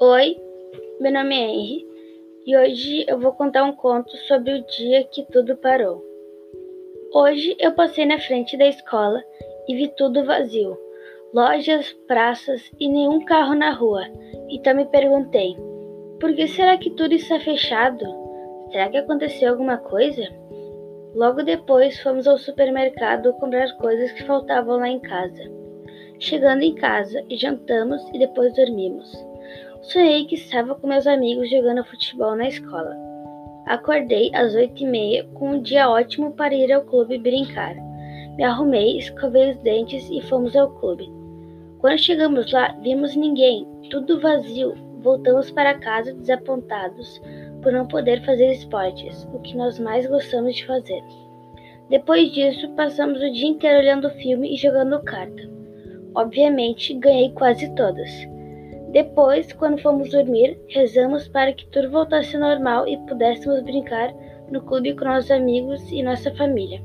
Oi, meu nome é Henry e hoje eu vou contar um conto sobre o dia que tudo parou. Hoje eu passei na frente da escola e vi tudo vazio lojas, praças e nenhum carro na rua. Então me perguntei: por que será que tudo está fechado? Será que aconteceu alguma coisa? Logo depois fomos ao supermercado comprar coisas que faltavam lá em casa. Chegando em casa, jantamos e depois dormimos. Sonhei que estava com meus amigos jogando futebol na escola. Acordei às oito e meia com um dia ótimo para ir ao clube brincar. Me arrumei, escovei os dentes e fomos ao clube. Quando chegamos lá, vimos ninguém, tudo vazio. Voltamos para casa desapontados por não poder fazer esportes, o que nós mais gostamos de fazer. Depois disso, passamos o dia inteiro olhando filme e jogando carta. Obviamente, ganhei quase todas. Depois, quando fomos dormir, rezamos para que tudo voltasse ao normal e pudéssemos brincar no clube com nossos amigos e nossa família.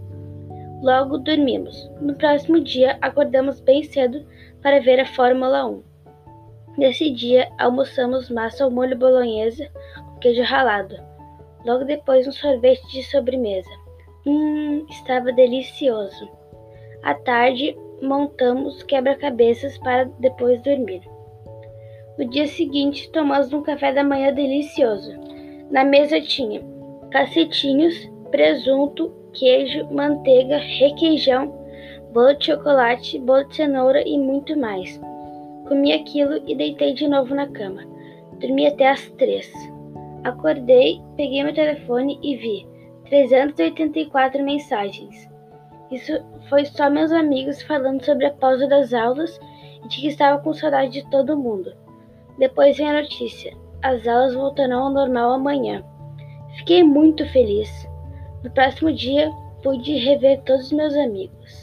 Logo dormimos. No próximo dia, acordamos bem cedo para ver a Fórmula 1. Nesse dia, almoçamos massa ao molho bolonhesa com queijo ralado. Logo depois, um sorvete de sobremesa. Hum, estava delicioso. À tarde, montamos quebra-cabeças para depois dormir. No dia seguinte, tomamos um café da manhã delicioso. Na mesa tinha cacetinhos, presunto, queijo, manteiga, requeijão, bolo de chocolate, bolo de cenoura e muito mais. Comi aquilo e deitei de novo na cama. Dormi até às três. Acordei, peguei meu telefone e vi 384 mensagens. Isso foi só meus amigos falando sobre a pausa das aulas e de que estava com saudade de todo mundo. Depois vem a notícia: as aulas voltarão ao normal amanhã. Fiquei muito feliz. No próximo dia, pude rever todos os meus amigos.